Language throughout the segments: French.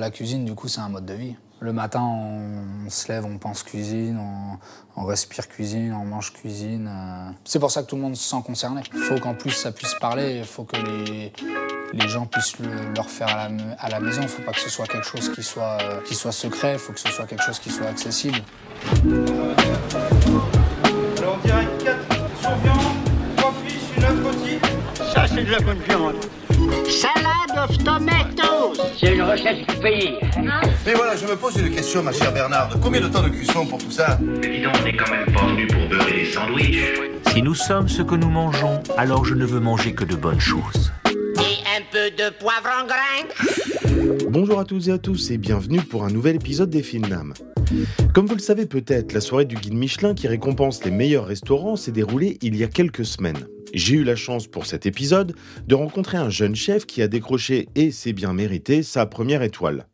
La cuisine, du coup, c'est un mode de vie. Le matin, on, se lève, on pense cuisine, on, respire cuisine, on mange cuisine. Euh. C'est pour ça que tout le monde se sent concerné. Il faut qu'en plus ça puisse parler, il faut que les, les gens puissent le, leur faire à la, maison. Il faut pas que ce soit quelque chose qui soit, euh, qui soit secret, il faut que ce soit quelque chose qui soit accessible. Alors on c'est de la bonne viande. Salade of tomatoes C'est une recette du pays. Mais voilà, je me pose une question, ma chère Bernarde. Combien de temps de cuisson pour tout ça Mais dis donc, on n'est quand même pas venu pour beurrer des sandwichs. Si nous sommes ce que nous mangeons, alors je ne veux manger que de bonnes choses. Et un peu de poivre en grain Bonjour à tous et à tous et bienvenue pour un nouvel épisode des Films d'âme. Comme vous le savez peut-être, la soirée du guide Michelin qui récompense les meilleurs restaurants s'est déroulée il y a quelques semaines. J'ai eu la chance pour cet épisode de rencontrer un jeune chef qui a décroché, et c'est bien mérité, sa première étoile.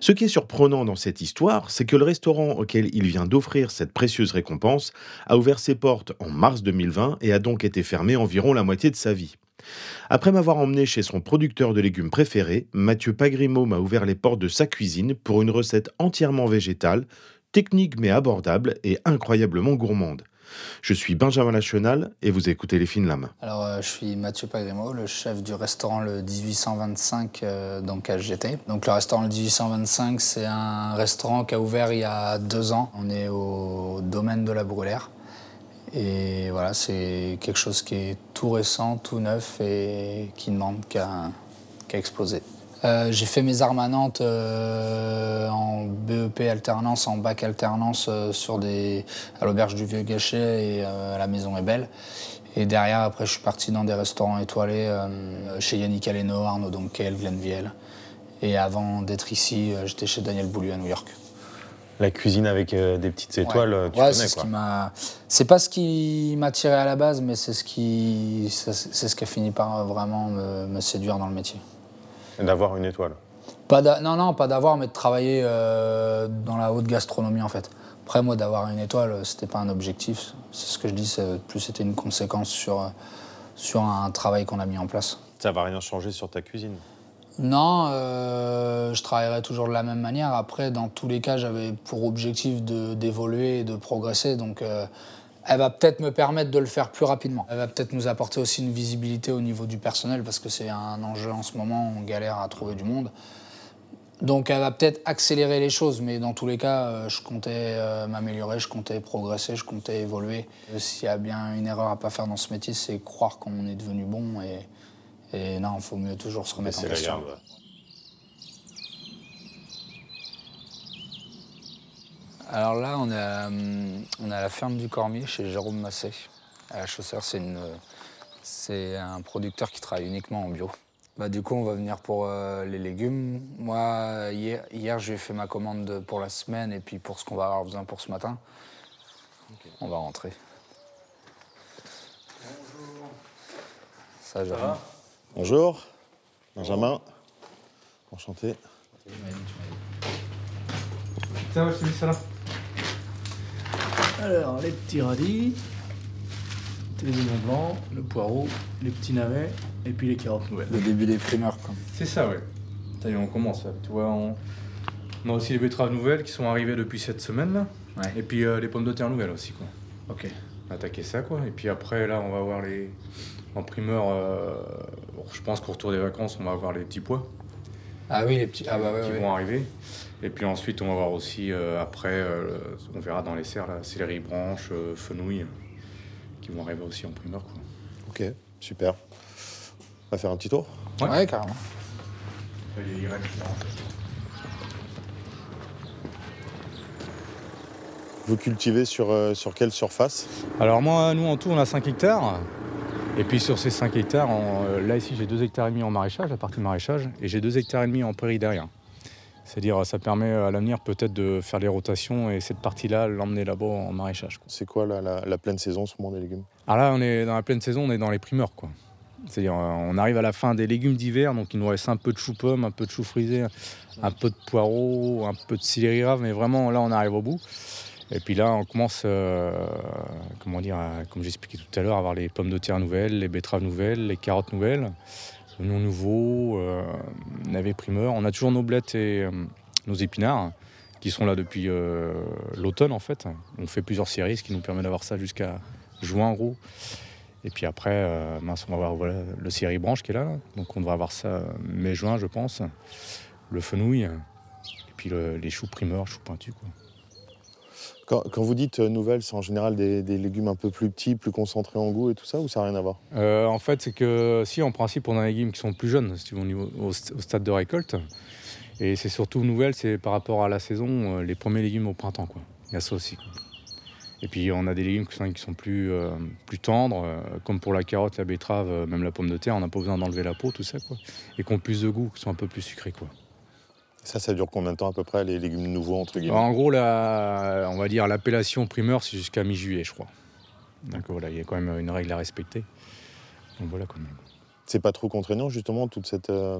Ce qui est surprenant dans cette histoire, c'est que le restaurant auquel il vient d'offrir cette précieuse récompense a ouvert ses portes en mars 2020 et a donc été fermé environ la moitié de sa vie. Après m'avoir emmené chez son producteur de légumes préféré, Mathieu Pagrimo m'a ouvert les portes de sa cuisine pour une recette entièrement végétale, technique mais abordable et incroyablement gourmande. Je suis Benjamin National et vous écoutez Les Fines Lames. Alors, euh, je suis Mathieu Pagrimo, le chef du restaurant Le 1825 euh, GT. Donc, le restaurant Le 1825, c'est un restaurant qui a ouvert il y a deux ans. On est au domaine de la Brûlère. Et voilà, c'est quelque chose qui est tout récent, tout neuf et qui demande qu'à exploser. Euh, j'ai fait mes armes à Nantes euh, en BEP alternance, en bac alternance euh, sur des, à l'auberge du Vieux Gachet et à la Maison est belle. Et derrière, après, je suis parti dans des restaurants étoilés chez Yannick Aleno, Arnaud Donkel, Glenville. Et avant d'être ici, j'étais chez Daniel Boulu à New York. La cuisine avec des petites étoiles, tu ouais, connais quoi. C'est pas ce qui m'a tiré à la base, mais c'est ce qui, c'est ce qui a fini par vraiment me séduire dans le métier. D'avoir une étoile pas Non, non, pas d'avoir, mais de travailler euh, dans la haute gastronomie en fait. Après, moi, d'avoir une étoile, c'était pas un objectif. C'est ce que je dis, plus c'était une conséquence sur, sur un travail qu'on a mis en place. Ça va rien changer sur ta cuisine Non, euh, je travaillerai toujours de la même manière. Après, dans tous les cas, j'avais pour objectif d'évoluer et de progresser. Donc, euh, elle va peut-être me permettre de le faire plus rapidement. Elle va peut-être nous apporter aussi une visibilité au niveau du personnel parce que c'est un enjeu en ce moment, on galère à trouver du monde. Donc elle va peut-être accélérer les choses, mais dans tous les cas, euh, je comptais m'améliorer, je comptais progresser, je comptais évoluer. S'il y a bien une erreur à pas faire dans ce métier, c'est croire qu'on est devenu bon et, et non, il faut mieux toujours se remettre en question. Alors là, on est, à, on la ferme du Cormier chez Jérôme Massé. À la chausseur, c'est un producteur qui travaille uniquement en bio. Bah, du coup, on va venir pour euh, les légumes. Moi, hier, hier j'ai fait ma commande pour la semaine et puis pour ce qu'on va avoir besoin pour ce matin. On va rentrer. Bonjour. Ça, va? Bonjour. Benjamin. Enchanté. Ça va, je mis ça là. Alors, les petits radis, les oignons blancs, le poireau, les petits navets et puis les carottes nouvelles. Le début des primeurs, quoi. C'est ça, ouais. on commence là. Tu vois, on... a aussi les betteraves nouvelles qui sont arrivées depuis cette semaine là. Et puis euh, les pommes de terre nouvelles aussi, quoi. Ok. On va attaquer ça, quoi. Et puis après, là, on va voir les. En primeur, euh, je pense qu'au retour des vacances, on va avoir les petits pois. Ah oui, les petits. Ah bah qui vont arriver. Et puis ensuite, on va voir aussi, euh, après, euh, on verra dans les serres, là, céleri branche, euh, fenouil, qui vont arriver aussi en primeur. Quoi. Ok, super. On va faire un petit tour Ouais, carrément. Vous cultivez sur, sur quelle surface? Alors moi, nous en tout, on a 5 hectares. Et puis sur ces 5 hectares, là ici j'ai 2 hectares et demi en maraîchage, la partie maraîchage, et j'ai 2 hectares et demi en prairie derrière. C'est-à-dire, ça permet à l'avenir peut-être de faire les rotations et cette partie-là, l'emmener là-bas en maraîchage. C'est quoi la, pleine saison, ce moment des légumes? Alors là, on est dans la pleine saison, on est dans les primeurs, quoi. C'est-à-dire, on arrive à la fin des légumes d'hiver, donc il nous reste un peu de chou-pomme, un peu de chou frisé, un peu de poireau, un peu de céleri rave, mais vraiment, là, on arrive au bout. Et puis là, on commence, euh, comment dire, comme j'expliquais tout à l'heure, à avoir les pommes de terre nouvelles, les betteraves nouvelles, les carottes nouvelles oignons nouveaux, euh, navets primeurs. On a toujours nos blettes et euh, nos épinards qui sont là depuis euh, l'automne en fait. On fait plusieurs séries, ce qui nous permet d'avoir ça jusqu'à juin en gros. Et puis après, mince, on va avoir le série branche qui est là, donc on devrait avoir ça mai-juin je pense. Le fenouil, et puis le- les choux primeurs, choux pointus. Quand, vous dites euh, nouvelles, c'est en général des, légumes un peu plus petits, plus concentrés en goût et tout ça, ou ça n'a rien à voir? Euh, en fait, c'est que si, en principe, on a des légumes qui sont plus jeunes, si au, niveau- au au stade de récolte. Et c'est surtout nouvelle, c'est par rapport à la saison, euh, les premiers légumes au printemps. Quoi. Il y a ça aussi. Et puis, on a des légumes qui sont, plus, tendres, comme pour la carotte, la betterave, même la pomme de terre, on n'a pas besoin d'enlever la peau, tout ça. Quoi. Et qui ont plus de goût, qui sont un peu plus sucrés. Quoi. Ça, ça dure combien de temps à peu près, les légumes nouveaux, entre guillemets En gros, la, on va dire l'appellation primeur, c'est jusqu'à mi-juillet, je crois. Donc voilà, il y a quand même une règle à respecter. Donc voilà quand même. C'est pas trop contraignant, justement, toute cette, euh,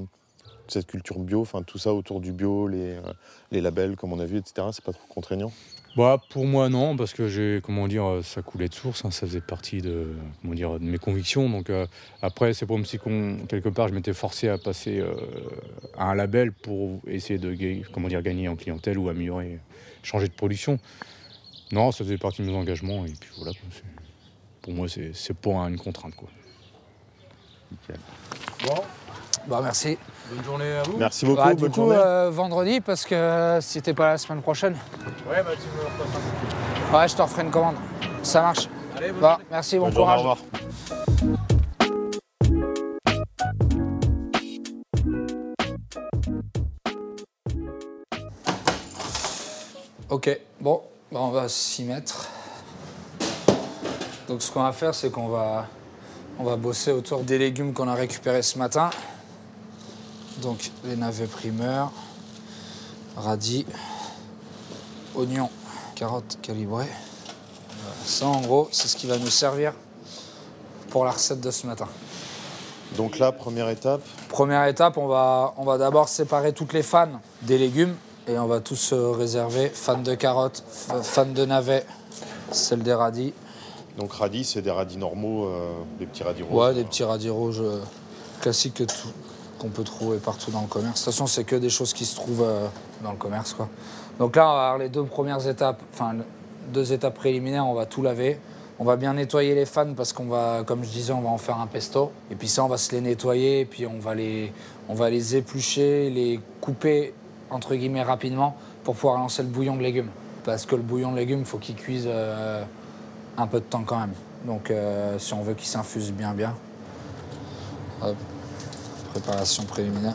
cette culture bio, enfin tout ça autour du bio, les, euh, les labels, comme on a vu, etc. C'est pas trop contraignant? Bah, pour moi, non, parce que j'ai, comment dire, euh, ça coulait de source, hein, ça faisait partie de, comment dire, de mes convictions. Donc euh, après, c'est comme si qu'on- quelque part, je m'étais forcé à passer euh, à un label pour essayer de comment dire, gagner en clientèle ou améliorer, changer de production. Non, ça faisait partie de mes engagements, et puis voilà. pour moi, c'est, c'est pas une contrainte. Quoi. Bon, bah merci. Bonne journée à vous. Merci beaucoup, Bah, du bonne coup, journée. euh, vendredi, parce que si t'es pas là la semaine prochaine, Ouais, bah tu me repasses un ouais, je t'en ferai une commande. Ça marche. Allez, bonne merci, bon Bonne journée, courage. au revoir. Ok, bon, bah, on va s'y mettre. Donc ce qu'on va faire, c'est qu'on va, on va bosser autour des légumes qu'on a récupérés ce matin. Donc les navets primeurs, radis, oignons, carottes calibrées. Voilà, Ça en gros, c'est ce qui va nous servir pour la recette de ce matin. Donc là, première étape, Première étape, on va, on va d'abord séparer toutes les fans des légumes et on va tous se réserver fans de carottes, f- fans de navets, celle des radis. donc radis, c'est des radis normaux, euh, des petits radis roses. Ouais, des petits radis rouges euh, classiques que tout- qu'on peut trouver partout dans le commerce. De toute façon, c'est que des choses qui se trouvent euh, dans le commerce. Quoi. Donc là, on va avoir les deux premières étapes, enfin deux étapes préliminaires, on va tout laver. On va bien nettoyer les fans parce qu'on va, comme je disais, on va en faire un pesto. Et puis ça, on va se les nettoyer et puis on va les, on va les éplucher, les couper entre guillemets rapidement pour pouvoir lancer le bouillon de légumes. Parce que le bouillon de légumes, faut qu'il cuise euh, un peu de temps quand même. Donc euh, si on veut qu'il s'infuse bien bien. Hop. Préparation préliminaire.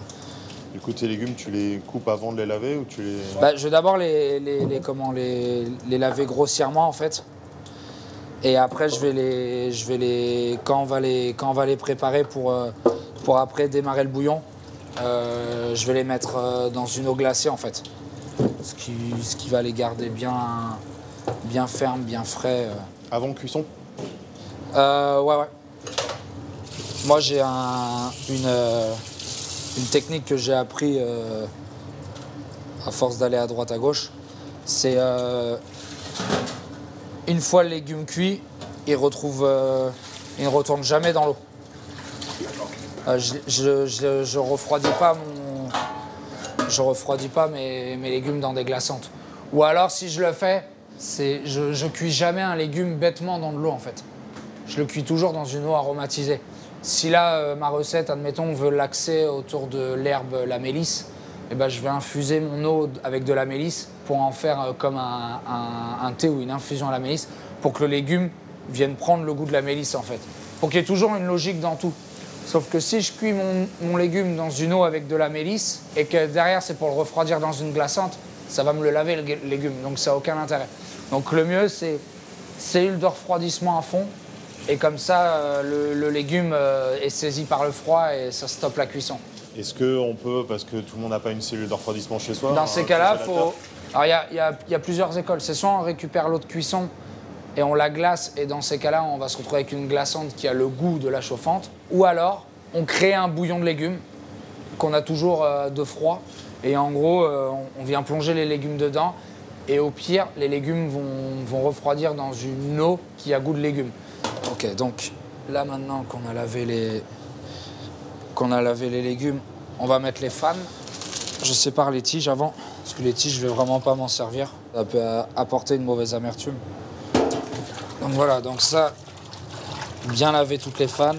Du coup, tes légumes, tu les coupes avant de les laver ou tu les... Bah, je vais d'abord les, les, les- comment, les, les laver grossièrement en fait. Et après je vais les. Je vais les. Quand on va les, quand on va les préparer pour, euh, pour après démarrer le bouillon, euh, je vais les mettre euh, dans une eau glacée en fait. Ce qui, ce qui va les garder bien, bien fermes, bien frais. Avant cuisson? Euh, ouais, ouais. Moi, j'ai euh, une technique que j'ai appris euh, à force d'aller à droite à gauche. C'est euh, une fois le légume cuit, il ne retourne jamais dans l'eau. Je, je refroidis pas mes, mes légumes dans des glaçantes. Ou alors, si je le fais, je, je cuis jamais un légume bêtement dans de l'eau en fait. Je le cuis toujours dans une eau aromatisée. Si là, euh, ma recette, admettons, veut l'axer autour de l'herbe, la mélisse, eh ben, je vais infuser mon eau avec de la mélisse pour en faire euh, comme un, thé ou une infusion à la mélisse pour que le légume vienne prendre le goût de la mélisse en fait. Pour qu'il y ait toujours une logique dans tout. Sauf que si je cuis mon, mon légume dans une eau avec de la mélisse et que derrière c'est pour le refroidir dans une glaçante, ça va me le laver le gu- légume. Donc ça n'a aucun intérêt. Donc le mieux c'est cellule de refroidissement à fond et comme ça euh, le, le légume euh, est saisi par le froid et ça stoppe la cuisson. Est-ce qu'on peut, parce que tout le monde n'a pas une cellule de refroidissement chez soi Dans un ces cas-là, faut. Il y a, y y plusieurs écoles. C'est soit on récupère l'eau de cuisson et on la glace, et dans ces cas-là, on va se retrouver avec une glaçante qui a le goût de la chauffante. Ou alors, on crée un bouillon de légumes qu'on a toujours euh, de froid. Et en gros, on- on vient plonger les légumes dedans. Et au pire, les légumes vont, vont refroidir dans une eau qui a goût de légumes. Ok, donc là maintenant qu'on a lavé les, qu'on a lavé les légumes, on va mettre les fans. Je sépare les tiges avant, parce que les tiges, je vais vraiment pas m'en servir. Ça peut apporter une mauvaise amertume. Donc voilà, donc ça, bien laver toutes les fans.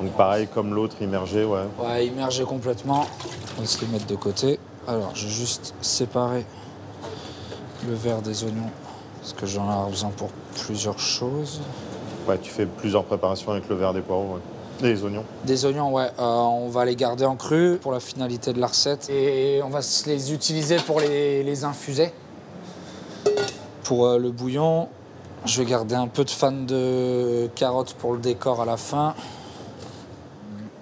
Donc pareil comme l'autre, immergé, ouais. Ouais, immerger complètement. On va se les mettre de côté. Alors, je vais juste séparer le verre des oignons, parce que j'en ai besoin pour plusieurs choses. Ouais, tu fais plusieurs préparations avec le verre des poireaux, ouais. Des oignons. Des oignons, ouais, euh, on va les garder en cru pour la finalité de la recette. Et on va les utiliser pour les, les infuser. Pour euh, le bouillon, je vais garder un peu de fan de carottes pour le décor à la fin.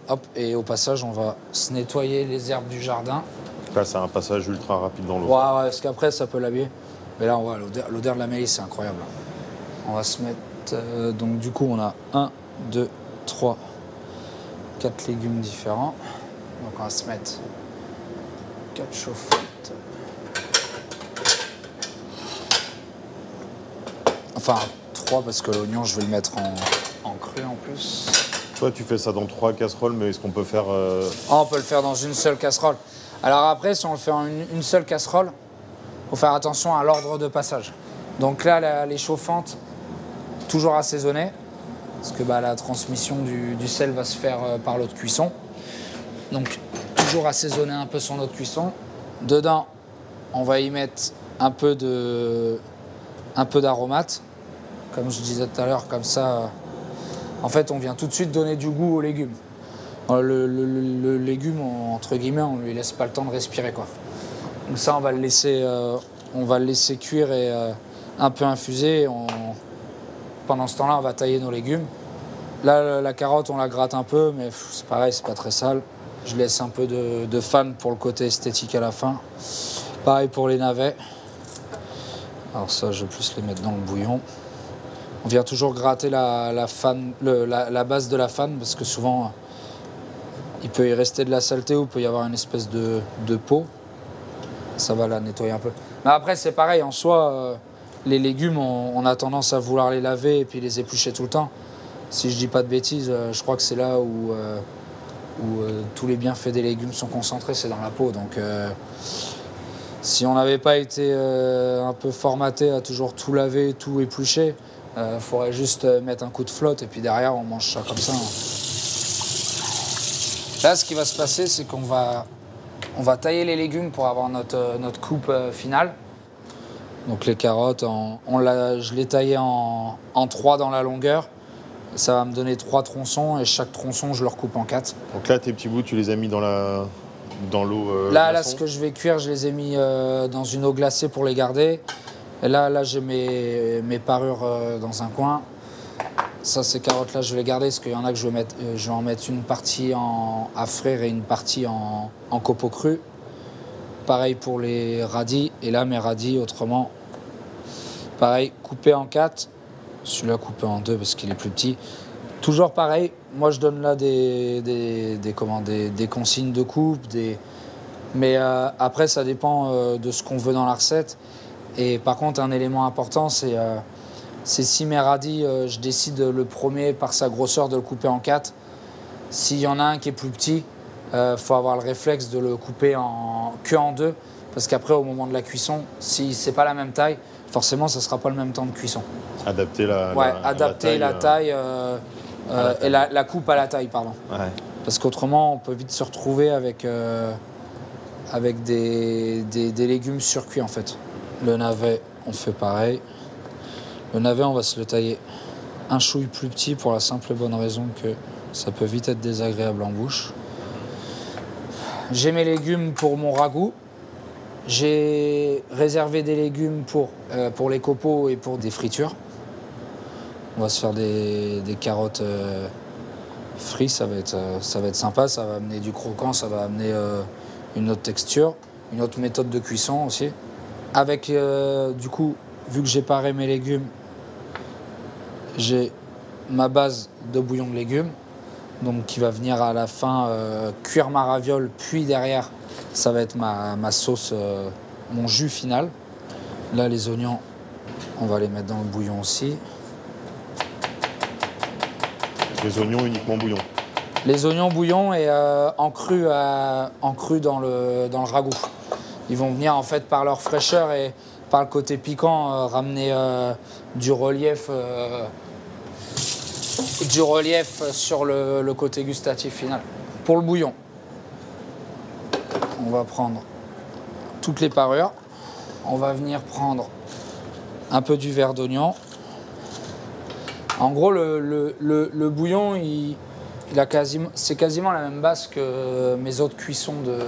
Hop, et au passage, on va se nettoyer les herbes du jardin. Là, c'est un passage ultra rapide dans l'eau. Ouais, ouais, parce qu'après, ça peut l'habiller. Mais là, on voit l'odeur de la mélisse, c'est incroyable. On va se mettre. euh, donc, du coup, on a 1, 2, 3, 4 légumes différents. Donc, on va se mettre 4 chauffettes. Enfin, 3 parce que l'oignon, je vais le mettre en, en cru en plus. Toi, tu fais ça dans trois casseroles, mais est-ce qu'on peut faire. euh, Ah, on peut le faire dans une seule casserole. Alors après, si on le fait en une, une seule casserole, faut faire attention à l'ordre de passage. Donc là, les chauffantes, toujours assaisonnées, parce que bah, la transmission du, sel va se faire euh, par l'eau de cuisson. Donc toujours assaisonner un peu son eau de cuisson. Dedans, on va y mettre un peu de, d'aromate, comme je disais tout à l'heure, comme ça. euh, en fait, on vient tout de suite donner du goût aux légumes. Euh, Le, légume, entre guillemets, on lui laisse pas le temps de respirer. Donc ça, on va le laisser, euh, on va le laisser cuire et euh, un peu infuser. Pendant ce temps-là, on va tailler nos légumes. Là, la- carotte, on la gratte un peu, mais c'est pareil, c'est pas très sale. Je laisse un peu de, fan pour le côté esthétique à la fin. Pareil pour les navets. Alors ça, je vais plus les mettre dans le bouillon. On vient toujours gratter la, la base de la fan parce que souvent il peut y rester de la saleté ou il peut y avoir une espèce de, de peau. Ça va la nettoyer un peu. Mais après, c'est pareil, en soi, euh, les légumes, on, a tendance à vouloir les laver et puis les éplucher tout le temps. Si je dis pas de bêtises, euh, je crois que c'est là où, euh, tous les bienfaits des légumes sont concentrés, c'est dans la peau. Donc si on n'avait pas été un peu formaté à toujours tout laver, tout éplucher, il faudrait juste mettre un coup de flotte et puis derrière on mange ça comme ça. hein. Là, ce qui va se passer, c'est qu'on va, on va tailler les légumes pour avoir notre, euh, notre coupe euh, finale. Donc les carottes, on l'a- je les taillais en, en trois dans la longueur. Ça va me donner trois tronçons et chaque tronçon, je le recoupe en quatre. Donc là, tes petits bouts, tu les as mis dans la dans l'eau. euh, Là, là, ce que je vais cuire, je les ai mis euh, dans une eau glacée pour les garder. Et là, là, j'ai mes, mes parures euh, dans un coin. Ça, ces carottes-là, je vais les garder parce qu'il y en a que je vais, mettre, euh, je vais en mettre une partie en, à frire et une partie en, en copeaux crus. Pareil pour les radis. Et là, mes radis, autrement, pareil, coupé en quatre. Celui-là coupé en deux parce qu'il est plus petit. Toujours pareil, moi je donne là des, des, comment, des, consignes de coupe, mais euh, après ça dépend euh, de ce qu'on veut dans la recette. Et par contre, un élément important, c'est c'est si mes radis, euh, je décide le premier par sa grosseur de le couper en quatre. S'il y en a un qui est plus petit, il faut avoir le réflexe de le couper en, que en deux. Parce qu'après, au moment de la cuisson, si c'est pas la même taille, forcément, ça sera pas le même temps de cuisson. Adapter la. Ouais, la- adapter la euh, taille, euh, euh, et la, la coupe à la taille, pardon. Ouais. Parce qu'autrement, on peut vite se retrouver avec, euh, avec des, des- des légumes surcuits en fait. Le navet, on fait pareil. Le navet, on va se le tailler un chouille plus petit pour la simple et bonne raison que ça peut vite être désagréable en bouche. J'ai mes légumes pour mon ragoût. J'ai réservé des légumes pour, euh, les copeaux et pour des fritures. On va se faire des, carottes euh, frites, ça va, être, euh, ça va être sympa, ça va amener du croquant, ça va amener une autre texture, une autre méthode de cuisson aussi. Avec, du coup, vu que j'ai paré mes légumes, j'ai ma base de bouillon de légumes, donc qui va venir à la fin euh, cuire ma raviole, puis derrière, ça va être ma, ma sauce, euh, mon jus final. Là, les oignons, on va les mettre dans le bouillon aussi. Les oignons uniquement bouillon. Les oignons bouillon et euh, en cru, en cru dans, le, dans le ragoût. Ils vont venir en fait par leur fraîcheur et par le côté piquant ramener du relief, du relief sur le, côté gustatif final. Pour le bouillon, on va prendre toutes les parures. On va venir prendre un peu du verre d'oignon. En gros, le, bouillon, c'est quasiment la même base que mes autres cuissons de,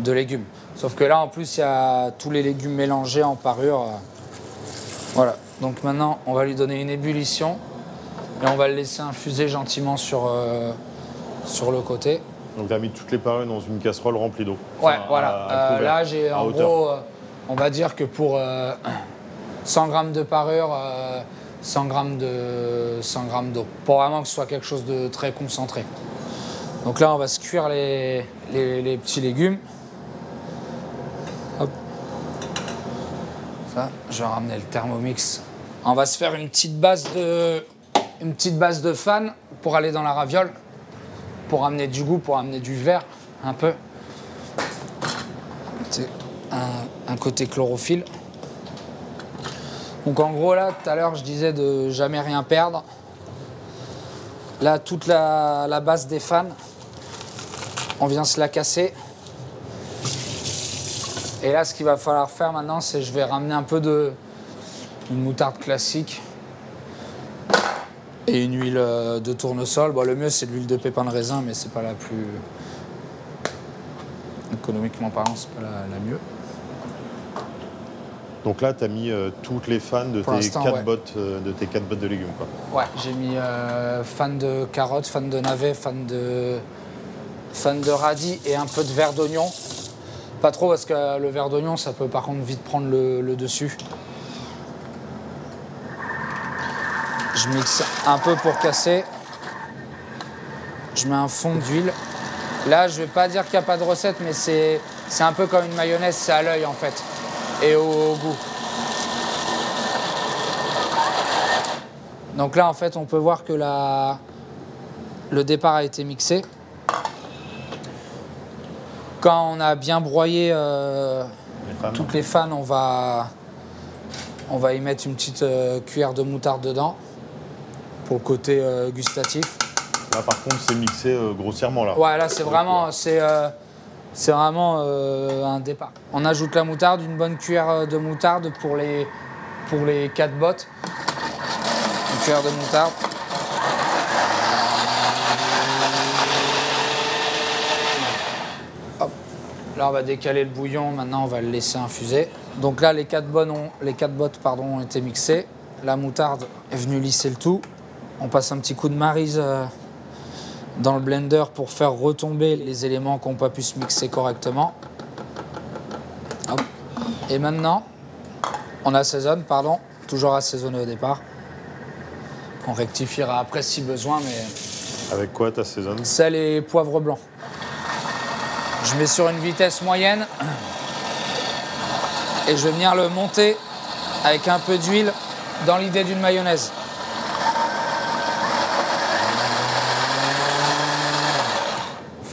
de légumes. Sauf que là, en plus, il y a tous les légumes mélangés en parure. Voilà. Donc maintenant, on va lui donner une ébullition et on va le laisser infuser gentiment sur, euh, sur le côté. Donc tu as mis toutes les parures dans une casserole remplie d'eau. Ouais, Enfin, voilà. à- à Euh, là, j'ai en hauteur. gros, euh, on va dire que pour euh, 100 grammes de parure, euh, 100 grammes de 100 grammes d'eau, pour vraiment que ce soit quelque chose de très concentré. Donc là, on va se cuire les, les- les petits légumes. Hop. Ça, je vais ramener le thermomix. On va se faire une petite base de, une petite base de fan pour aller dans la raviole, pour amener du goût, pour amener du vert un peu. Un côté chlorophylle. Donc en gros là, tout à l'heure je disais de jamais rien perdre. Là, toute la, la base des fans, on vient se la casser. Et là, ce qu'il va falloir faire maintenant, c'est je vais ramener un peu de une moutarde classique et une huile euh, de tournesol. Bon, le mieux c'est de l'huile de pépin de raisin, mais c'est pas la plus économiquement parlant, c'est pas la, la mieux. Donc là, tu as mis euh, toutes les fans de Pour tes, quatre ouais. bottes, euh, de tes quatre bottes de légumes. Quoi. Ouais, j'ai mis euh, fan de carottes, fan de navets, fan de fan de radis et un peu de verre d'oignon. Pas trop parce que le verre d'oignon, ça peut par contre vite prendre le, le dessus. Je mixe un peu pour casser. Je mets un fond d'huile. Là, je vais pas dire qu'il n'y a pas de recette, mais c'est c'est un peu comme une mayonnaise, c'est à l'œil en fait et au, au goût. Donc là, en fait, on peut voir que la... le départ a été mixé. Quand on a bien broyé euh, Les toutes les fans, on va, on va y mettre une petite euh, cuillère de moutarde dedans pour le côté euh, gustatif. Là, par contre, c'est mixé euh, grossièrement. Là. Ouais, là, c'est vraiment, c'est, euh, c'est vraiment un départ. On ajoute la moutarde, une bonne cuillère de moutarde pour les, pour les quatre bottes. Une cuillère de moutarde. Hop. Là, on va décaler le bouillon. Maintenant, on va le laisser infuser. Donc là, les quatre, bonnes ont, les quatre bottes pardon, ont été mixées. La moutarde est venue lisser le tout. On passe un petit coup de marise euh, dans le blender pour faire retomber les éléments qui n'ont pas pu se mixer correctement. Hop. Et maintenant, on assaisonne, pardon, toujours assaisonné au départ. On rectifiera après si besoin, mais Avec quoi tu assaisonnes sel et poivre blanc. Je mets sur une vitesse moyenne et je vais venir le monter avec un peu d'huile dans l'idée d'une mayonnaise.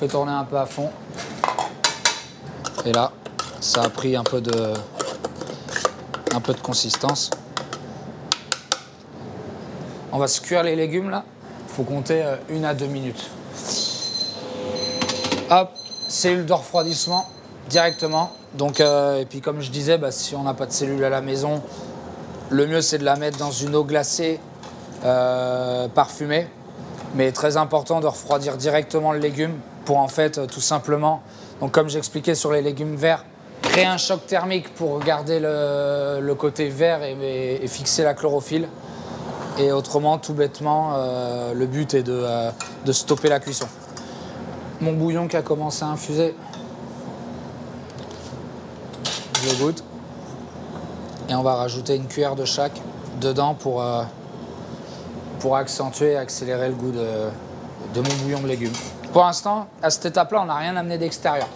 Fait tourner un peu à fond. Et là, ça a pris un peu de, un peu de consistance. On va se cuire les légumes là. Faut compter euh, une à deux minutes. Hop, cellule de refroidissement directement. Donc, euh, et puis comme je disais, bah, si on n'a pas de cellule à la maison, le mieux c'est de la mettre dans une eau glacée euh, parfumée. Mais très important de refroidir directement le légume en fait euh, tout simplement, donc comme j'expliquais sur les légumes verts, créer un choc thermique pour garder le, côté vert et, fixer la chlorophylle. Et autrement, tout bêtement, euh, le but est de, euh, de stopper la cuisson. Mon bouillon qui a commencé à infuser, je goûte. Et on va rajouter une cuillère de chaque dedans pour, accentuer et accélérer le goût de mon bouillon de légumes. Pour l'instant, à cette étape-là, on n'a rien amené d'extérieur,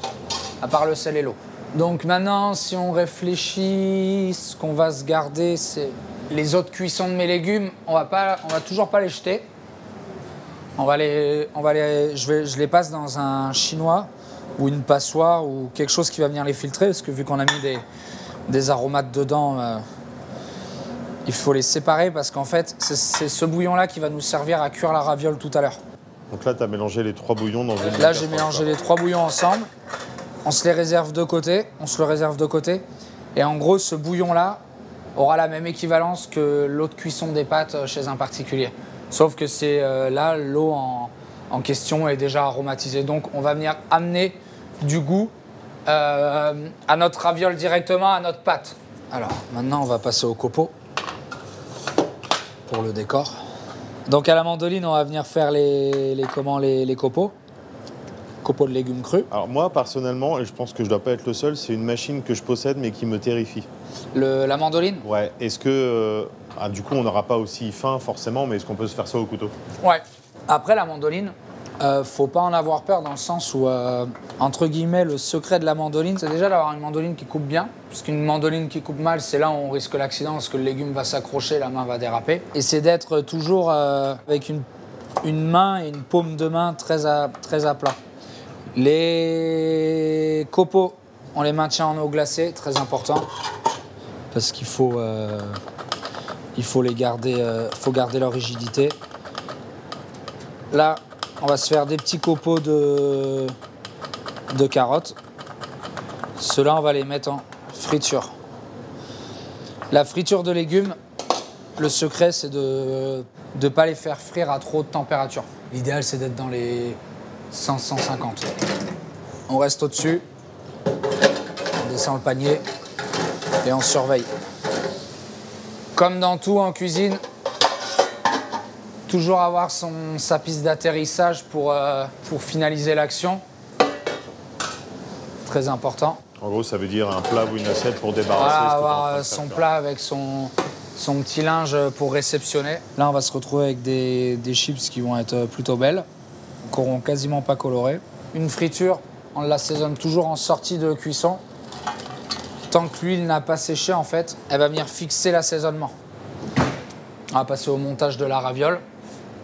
à part le sel et l'eau. Donc maintenant, si on réfléchit, ce qu'on va se garder, c'est les autres cuissons de mes légumes. On va, pas, on va toujours pas les jeter. On va les, on va les, je, vais, je les passe dans un chinois ou une passoire ou quelque chose qui va venir les filtrer parce que vu qu'on a mis des, des aromates dedans, euh, il faut les séparer parce qu'en fait, c'est- c'est ce bouillon-là qui va nous servir à cuire la raviole tout à l'heure. Donc là, tu as mélangé les trois bouillons dans une. Là, j'ai mélangé les trois bouillons ensemble. On se les réserve de côté. On se le réserve de côté. Et en gros, ce bouillon-là aura la même équivalence que l'eau de cuisson des pâtes euh, chez un particulier. Sauf que c'est euh, là, l'eau en, en question est déjà aromatisée. Donc, on va venir amener du goût euh, à notre raviole directement, à notre pâte. Alors, maintenant, on va passer au copeaux pour le décor. Donc, à la mandoline, on va venir faire les, les, comment, les, les copeaux. Copeaux de légumes crus. Alors moi, personnellement, et je pense que je dois pas être le seul, c'est une machine que je possède mais qui me terrifie. Le- la mandoline? Ouais. Est-ce que. euh, ah, du coup, on n'aura pas aussi faim forcément, mais est-ce qu'on peut se faire ça au couteau? Ouais. Après, la mandoline, euh, faut pas en avoir peur dans le sens où, euh, entre guillemets, le secret de la mandoline, c'est déjà d'avoir une mandoline qui coupe bien. Parce qu'une mandoline qui coupe mal, c'est là où on risque l'accident parce que le légume va s'accrocher, la main va déraper. Et c'est d'être toujours euh, avec une, une main et une paume de main très à, très à plat. Les copeaux, on les maintient en eau glacée, très important. Parce qu'il faut, euh, il faut les garder, faut garder leur rigidité. Là, on va se faire des petits copeaux de, carottes. Ceux-là, on va les mettre en friture. La friture de légumes, le secret, c'est de ne pas les faire frire à trop de température. L'idéal, c'est d'être dans les 100-150. On reste au-dessus, on descend le panier et on surveille. Comme dans tout en cuisine, toujours avoir son, sa piste d'atterrissage pour, euh, pour finaliser l'action. Très important. En gros, ça veut dire un plat ou une assiette pour débarrasser. Voilà, avoir euh, son plat avec son, son petit linge pour réceptionner. Là, on va se retrouver avec des, des chips qui vont être plutôt belles, qui n'auront quasiment pas coloré. Une friture, on l'assaisonne toujours en sortie de cuisson. Tant que l'huile n'a pas séché, en fait, elle va venir fixer l'assaisonnement. On va passer au montage de la raviole.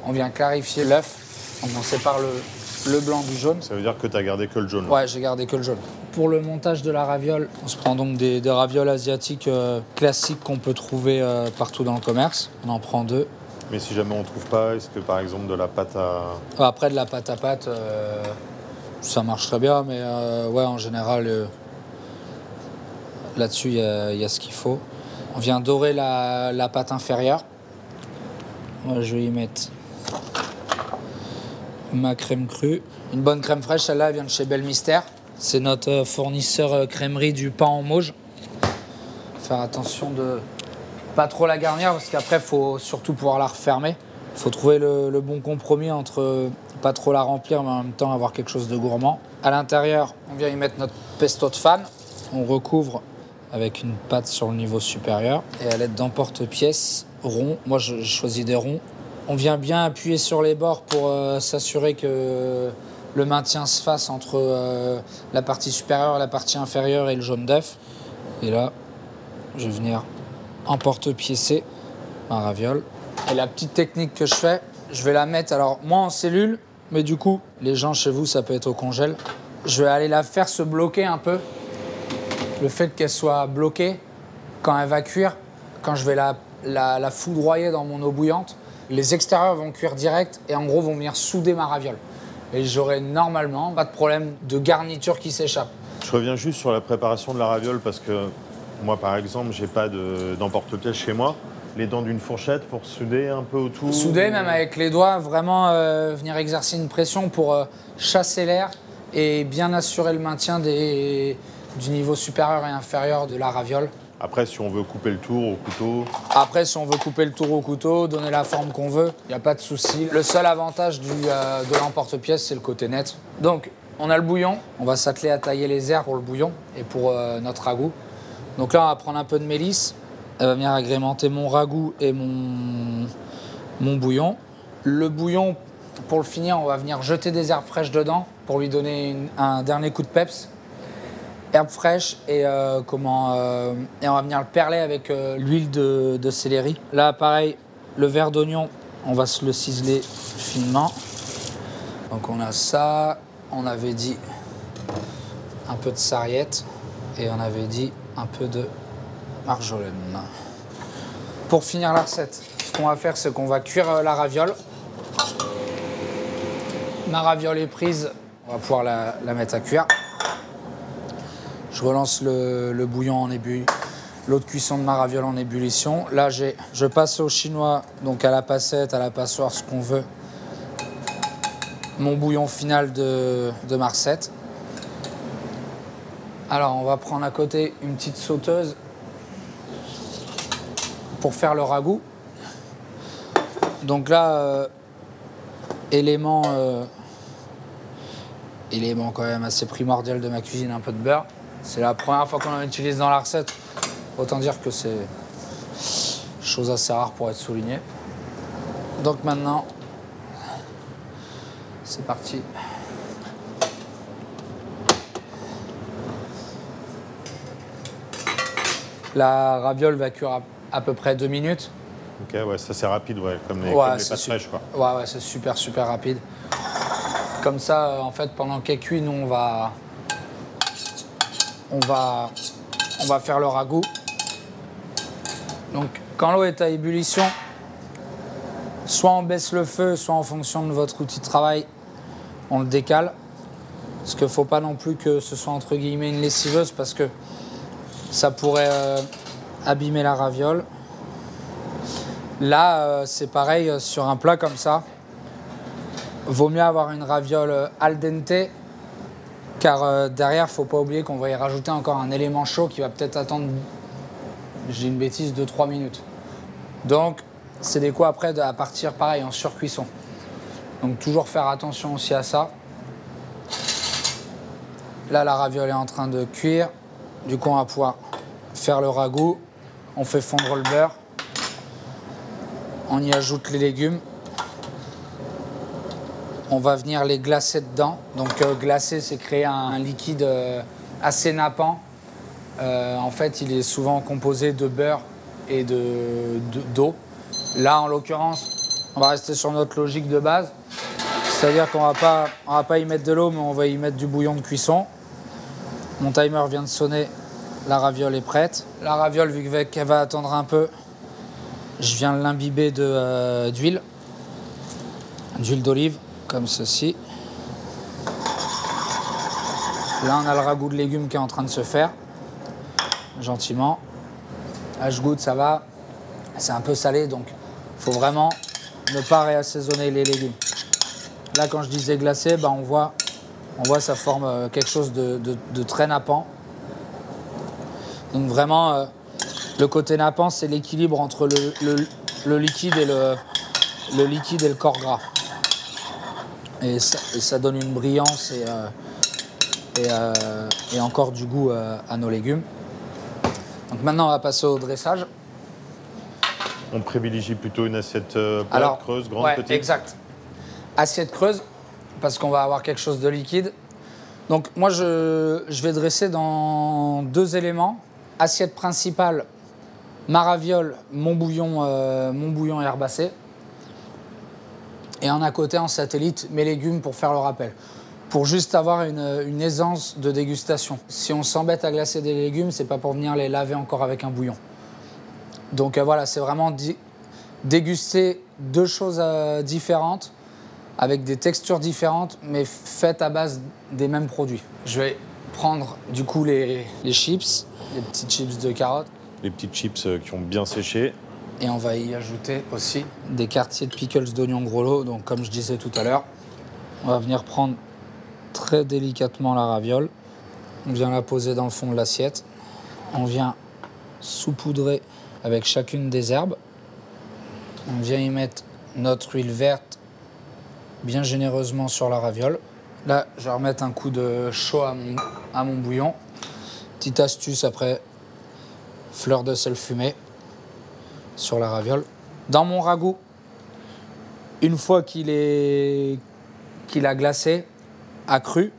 On vient clarifier l'œuf. Donc on sépare le, le blanc du jaune. Ça veut dire que tu as gardé que le jaune. Ouais, j'ai gardé que le jaune. Pour le montage de la raviole, on se prend donc des, des ravioles asiatiques euh, classiques qu'on peut trouver euh, partout dans le commerce. On en prend deux. Mais si jamais on trouve pas, est-ce que par exemple de la pâte à. Enfin, Après, de la pâte à pâte, euh, ça marche très bien, mais euh, ouais, en général, euh, là-dessus, il y, a- il y a ce qu'il faut. On vient dorer la, la pâte inférieure. Moi, je vais y mettre ma crème crue. Une bonne crème fraîche, celle-là, elle vient de chez Belle Mystère. C'est notre fournisseur euh, crèmerie du pain en Mauge. Faire attention de pas trop la garnir parce qu'après, faut surtout pouvoir la refermer. Faut trouver le, le bon compromis entre euh, pas trop la remplir mais en même temps avoir quelque chose de gourmand. À l'intérieur, on vient y mettre notre pesto de fan. On recouvre avec une pâte sur le niveau supérieur et à l'aide d'emporte-pièces ronds. Moi, je choisis des ronds. On vient bien appuyer sur les bords pour euh, s'assurer que le maintien se fasse entre euh, la partie supérieure, la partie inférieure et le jaune d'œuf. Et là, je vais venir emporte-piécer ma raviole. Et la petite technique que je fais, je vais la mettre, alors moi en cellule, mais du coup, les gens chez vous, ça peut être au congèle. Je vais aller la faire se bloquer un peu. Le fait qu'elle soit bloquée, quand elle va cuire, quand je vais la foudroyer dans mon eau bouillante, les extérieurs vont cuire direct et en gros vont venir souder ma raviole. Et j'aurai normalement pas de problème de garniture qui s'échappe. Je reviens juste sur la préparation de la raviole parce que moi, par exemple, j'ai pas de- d'emporte-pièce chez moi. Les dents d'une fourchette pour souder un peu autour. Souder, même avec les doigts, vraiment euh, venir exercer une pression pour euh, chasser l'air et bien assurer le maintien des, du niveau supérieur et inférieur de la raviole. Après, si on veut couper le tour au couteau, Après, si on veut couper le tour au couteau, donner la forme qu'on veut, il n'y a pas de souci. Le seul avantage du, euh, de l'emporte-pièce, c'est le côté net. Donc, on a le bouillon. On va s'atteler à tailler les airs pour le bouillon et pour euh, notre ragoût. Donc là, on va prendre un peu de mélisse. Elle va venir agrémenter mon ragoût et mon, mon bouillon. Le bouillon, pour le finir, on va venir jeter des herbes fraîches dedans pour lui donner un dernier coup de peps herbes fraîches et euh, comment euh, et on va venir le perler avec euh, l'huile de, céleri. Là, pareil, le verre d'oignon, on va se le ciseler finement. Donc on a ça, on avait dit un peu de sarriette et on avait dit un peu de marjolaine. Pour finir la recette, ce qu'on va faire, c'est qu'on va cuire la raviole. Ma raviole est prise, on va pouvoir la mettre à cuire. Je relance le, bouillon en ébullition, l'eau de cuisson de ma raviole en ébullition. Là, je passe au chinois, donc à la passette, à la passoire, ce qu'on veut. Mon bouillon final de, de. Alors, on va prendre à côté une petite sauteuse pour faire le ragoût. Donc là, euh, élément, euh, élément quand même assez primordial de ma cuisine, un peu de beurre. C'est la première fois qu'on en utilise dans la recette. Autant dire que c'est chose assez rare pour être soulignée. Donc maintenant, c'est parti. La raviole va cuire à, à peu près deux minutes. Ok, ouais, ça c'est rapide, ouais, comme les, Ouais, comme les pâtes fraîches, quoi. Ouais, ouais, c'est super, super rapide. Comme ça, euh, en fait, pendant qu'elle cuit, nous, on va, on va, on va faire le ragoût. Donc, quand l'eau est à ébullition, soit on baisse le feu, soit en fonction de votre outil de travail, on le décale. Parce qu'il ne faut pas non plus que ce soit entre guillemets une lessiveuse parce que ça pourrait euh, abîmer la raviole. Là, euh, c'est pareil euh, sur un plat comme ça. Vaut mieux avoir une raviole al dente, car euh, derrière, faut pas oublier qu'on va y rajouter encore un élément chaud qui va peut-être attendre, j'ai une bêtise, 2-3 minutes. Donc, c'est des coups après à partir pareil en surcuisson. Donc, toujours faire attention aussi à ça. Là, la raviole est en train de cuire. Du coup, on va pouvoir faire le ragoût. On fait fondre le beurre. On y ajoute les légumes. On va venir les glacer dedans. Donc euh, glacer, c'est créer un, liquide euh, assez nappant. Euh, en fait, il est souvent composé de beurre et de- de- d'eau. Là, en l'occurrence, on va rester sur notre logique de base. C'est-à-dire qu'on on va pas y mettre de l'eau, mais on va y mettre du bouillon de cuisson. Mon timer vient de sonner. La raviole est prête. La raviole, vu que- qu'elle va attendre un peu, je viens l'imbiber de, d'huile, d'huile d'olive, comme ceci. Là, on a le ragoût de légumes qui est en train de se faire, gentiment. Je goûte, ça va. C'est un peu salé, donc il faut vraiment ne pas réassaisonner les légumes. Là, quand je disais glacé, bah, on voit, on voit ça forme euh, quelque chose de, très nappant. Donc vraiment, euh, le côté nappant, c'est l'équilibre entre le, liquide et le liquide et le corps gras. Et ça, et ça donne une brillance et, euh, et, euh, et encore du goût euh, à nos légumes. Donc maintenant, on va passer au dressage. On privilégie plutôt une assiette plate, Alors, creuse, grande, ouais, petite. Exact. Assiette creuse, parce qu'on va avoir quelque chose de liquide. Donc moi, je, je vais dresser dans deux éléments. Assiette principale, ma raviole, mon bouillon, euh, mon bouillon herbacé. Et en à côté, en satellite, mes légumes pour faire le rappel. Pour juste avoir une, aisance de dégustation. Si on s'embête à glacer des légumes, c'est pas pour venir les laver encore avec un bouillon. Donc euh, voilà, c'est vraiment déguster deux choses euh, différentes, avec des textures différentes, mais faites à base des mêmes produits. Je vais prendre du coup les, les chips, les petites chips de carottes, Les petites chips euh, qui ont bien séché. Et on va y ajouter aussi des quartiers de pickles d'oignons gros lot. Donc comme je disais tout à l'heure, on va venir prendre très délicatement la raviole. On vient la poser dans le fond de l'assiette. On vient saupoudrer avec chacune des herbes. On vient y mettre notre huile verte bien généreusement sur la raviole. Là, je vais remettre un coup de chaud à mon, bouillon. Petite astuce après, fleur de sel fumé sur la raviole. Dans mon ragoût, une fois qu'il est qu'il a glacé, accru,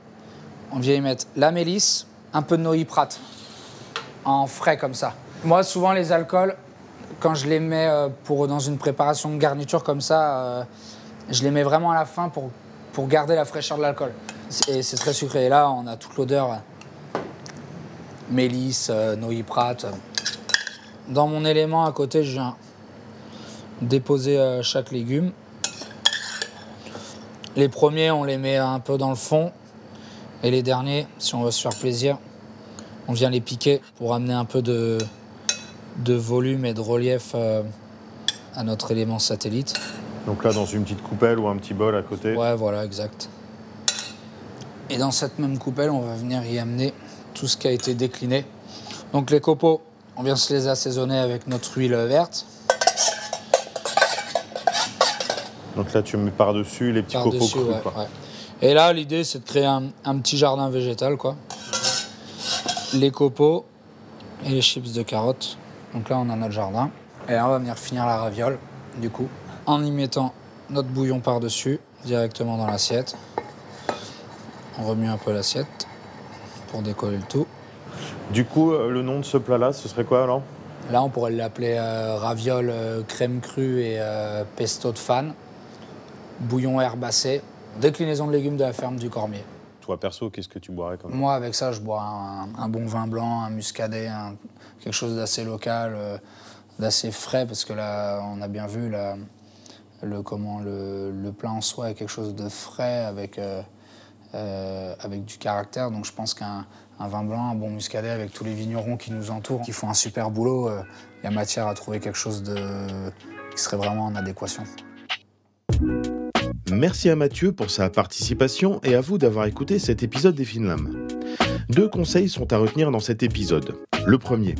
on vient y mettre la mélisse, un peu de noix-prat en frais comme ça. Moi, souvent les alcools, quand je les mets euh, pour dans une préparation de garniture comme ça, euh, je les mets vraiment à la fin pour pour garder la fraîcheur de l'alcool. Et c'est très sucré. Et là, on a toute l'odeur euh, mélisse, noyer prat. Dans mon élément à côté, je viens déposer euh, chaque légume. Les premiers, on les met un peu dans le fond. Et les derniers, si on veut se faire plaisir, on vient les piquer pour amener un peu de, de volume et de relief euh, à notre élément satellite. Donc là, dans une petite coupelle ou un petit bol à côté. Ouais, voilà, exact. Et dans cette même coupelle, on va venir y amener tout ce qui a été décliné. Donc les copeaux, on vient se les assaisonner avec notre huile verte. Donc là, tu mets par-dessus les petits copeaux Par-dessus, crus. ouais, quoi. ouais. Et là, l'idée, c'est de créer un, un petit jardin végétal, quoi. Les copeaux et les chips de carottes. Donc là, on a notre jardin. Et là, on va venir finir la raviole, du coup, en y mettant notre bouillon par-dessus, directement dans l'assiette. On remue un peu l'assiette pour décoller le tout. Du coup, euh, le nom de ce plat-là, ce serait quoi alors? Là, on pourrait l'appeler euh, raviole euh, crème crue et euh, pesto de fan, bouillon herbacé, déclinaison de légumes de la ferme du Cormier. Toi, perso, qu'est-ce que tu boirais comme Moi, avec ça, je bois un, un bon vin blanc, un muscadet, un- quelque chose d'assez local, d'assez frais, parce que là, on a bien vu là, le, comment, le, le plat en soi est quelque chose de frais avec, avec du caractère. Donc je pense qu'un un vin blanc, un bon muscadet avec tous les vignerons qui nous entourent, qui font un super boulot, euh, il y a matière à trouver quelque chose de, qui serait vraiment en adéquation. Merci à Mathieu pour sa participation et à vous d'avoir écouté cet épisode des Finlam. Deux conseils sont à retenir dans cet épisode. Le premier,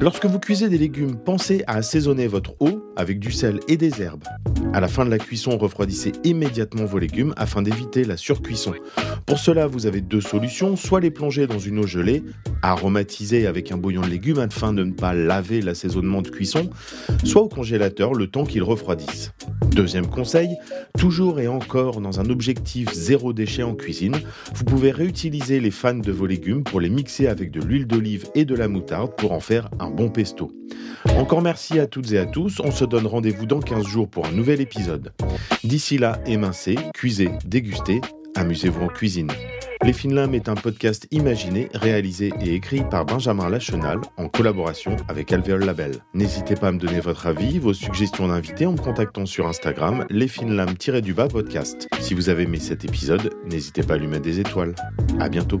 lorsque vous cuisez des légumes, pensez à assaisonner votre eau avec du sel et des herbes. À la fin de la cuisson, refroidissez immédiatement vos légumes afin d'éviter la surcuisson. Pour cela, vous avez deux solutions, soit les plonger dans une eau gelée, aromatisée avec un bouillon de légumes afin de ne pas laver l'assaisonnement de cuisson, soit au congélateur le temps qu'il refroidisse. Deuxième conseil, toujours et encore dans un objectif zéro déchet en cuisine, vous pouvez réutiliser les fans de vos légumes pour les mixer avec de l'huile d'olive et de la moutarde pour en faire un bon pesto. Encore merci à toutes et à tous, on se donne rendez-vous dans 15 jours pour un nouvel épisode. D'ici là, émincez, cuisez, dégustez, amusez-vous en cuisine. Les Finlam est un podcast imaginé, réalisé et écrit par Benjamin Lachenal en collaboration avec Alvéole Label. N'hésitez pas à me donner votre avis, vos suggestions d'invités en me contactant sur Instagram lesfinlam-podcast. Si vous avez aimé cet épisode, n'hésitez pas à lui mettre des étoiles. À bientôt.